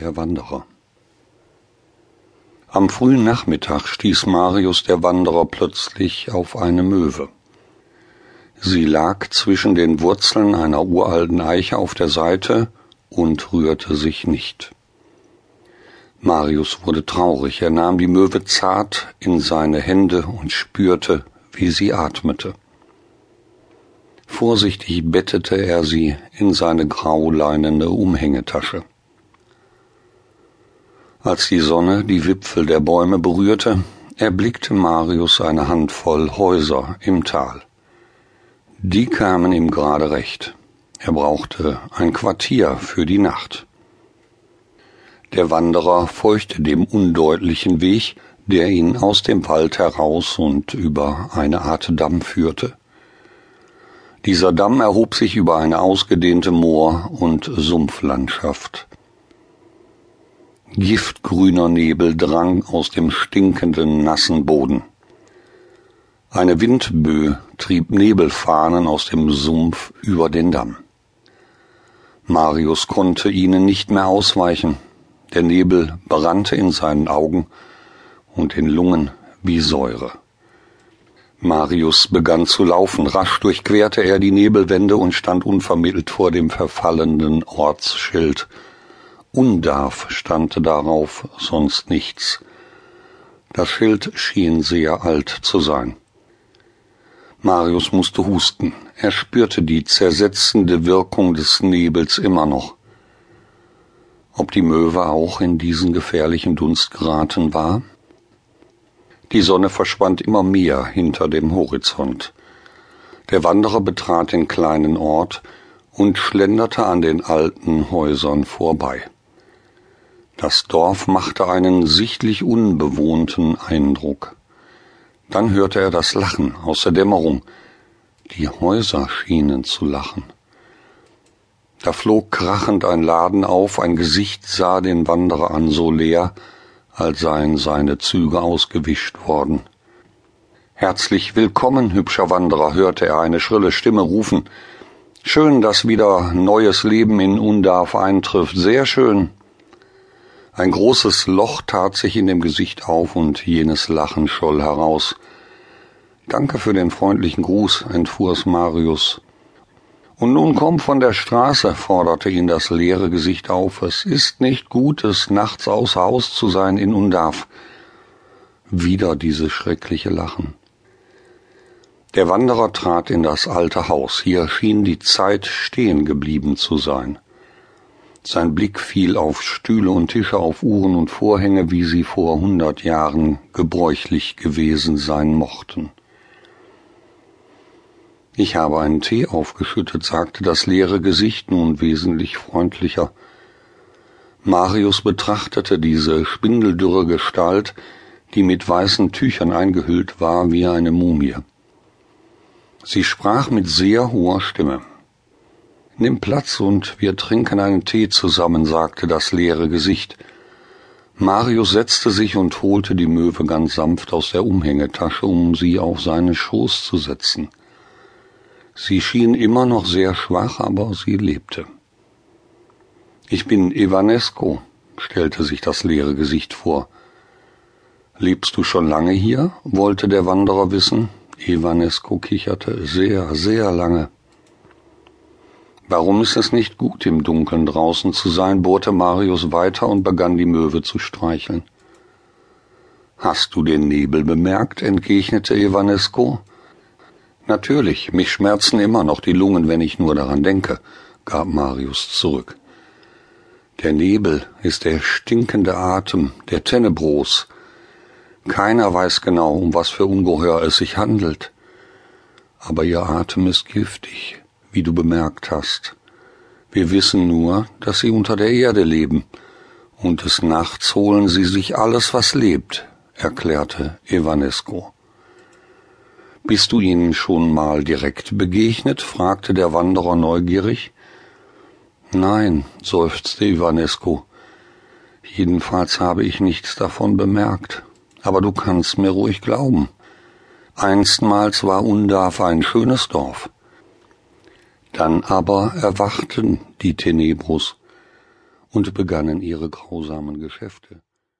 Der Wanderer Am frühen Nachmittag stieß Marius der Wanderer plötzlich auf eine Möwe. Sie lag zwischen den Wurzeln einer uralten Eiche auf der Seite und rührte sich nicht. Marius wurde traurig, er nahm die Möwe zart in seine Hände und spürte, wie sie atmete. Vorsichtig bettete er sie in seine grauleinende Umhängetasche. Als die Sonne die Wipfel der Bäume berührte, erblickte Marius eine Handvoll Häuser im Tal. Die kamen ihm gerade recht. Er brauchte ein Quartier für die Nacht. Der Wanderer folgte dem undeutlichen Weg, der ihn aus dem Wald heraus und über eine Art Damm führte. Dieser Damm erhob sich über eine ausgedehnte Moor- und Sumpflandschaft. Giftgrüner Nebel drang aus dem stinkenden, nassen Boden. Eine Windböe trieb Nebelfahnen aus dem Sumpf über den Damm. Marius konnte ihnen nicht mehr ausweichen. Der Nebel brannte in seinen Augen und den Lungen wie Säure. Marius begann zu laufen. Rasch durchquerte er die Nebelwände und stand unvermittelt vor dem verfallenden Ortsschild Undarf stand darauf, sonst nichts. Das Schild schien sehr alt zu sein. Marius musste husten. Er spürte die zersetzende Wirkung des Nebels immer noch. Ob die Möwe auch in diesen gefährlichen Dunst geraten war? Die Sonne verschwand immer mehr hinter dem Horizont. Der Wanderer betrat den kleinen Ort und schlenderte an den alten Häusern vorbei. Das Dorf machte einen sichtlich unbewohnten Eindruck. Dann hörte er das Lachen aus der Dämmerung. Die Häuser schienen zu lachen. Da flog krachend ein Laden auf, ein Gesicht sah den Wanderer an so leer, als seien seine Züge ausgewischt worden. Herzlich willkommen, hübscher Wanderer, hörte er eine schrille Stimme rufen. Schön, dass wieder neues Leben in Undarf eintrifft, sehr schön. Ein großes Loch tat sich in dem Gesicht auf und jenes Lachen scholl heraus. Danke für den freundlichen Gruß, entfuhr es Marius. Und nun komm von der Straße, forderte ihn das leere Gesicht auf. Es ist nicht gut, es nachts außer Haus zu sein in Undarf. Wieder dieses schreckliche Lachen. Der Wanderer trat in das alte Haus. Hier schien die Zeit stehen geblieben zu sein. Sein Blick fiel auf Stühle und Tische, auf Uhren und Vorhänge, wie sie vor hundert Jahren gebräuchlich gewesen sein mochten. Ich habe einen Tee aufgeschüttet, sagte das leere Gesicht nun wesentlich freundlicher. Marius betrachtete diese spindeldürre Gestalt, die mit weißen Tüchern eingehüllt war wie eine Mumie. Sie sprach mit sehr hoher Stimme. Nimm Platz und wir trinken einen Tee zusammen, sagte das leere Gesicht. Marius setzte sich und holte die Möwe ganz sanft aus der Umhängetasche, um sie auf seinen Schoß zu setzen. Sie schien immer noch sehr schwach, aber sie lebte. Ich bin Evanesco, stellte sich das leere Gesicht vor. Lebst du schon lange hier? wollte der Wanderer wissen. Evanesco kicherte. Sehr, sehr lange. Warum ist es nicht gut, im Dunkeln draußen zu sein? bohrte Marius weiter und begann die Möwe zu streicheln. Hast du den Nebel bemerkt? entgegnete Evanesco. Natürlich, mich schmerzen immer noch die Lungen, wenn ich nur daran denke, gab Marius zurück. Der Nebel ist der stinkende Atem der Tennebros. Keiner weiß genau, um was für Ungeheuer es sich handelt. Aber ihr Atem ist giftig wie du bemerkt hast. Wir wissen nur, dass sie unter der Erde leben, und des Nachts holen sie sich alles, was lebt, erklärte Evanesco. Bist du ihnen schon mal direkt begegnet? fragte der Wanderer neugierig. Nein, seufzte Ivanesco. Jedenfalls habe ich nichts davon bemerkt. Aber du kannst mir ruhig glauben. Einstmals war Undarf ein schönes Dorf. Dann aber erwachten die Tenebros, und begannen ihre grausamen Geschäfte.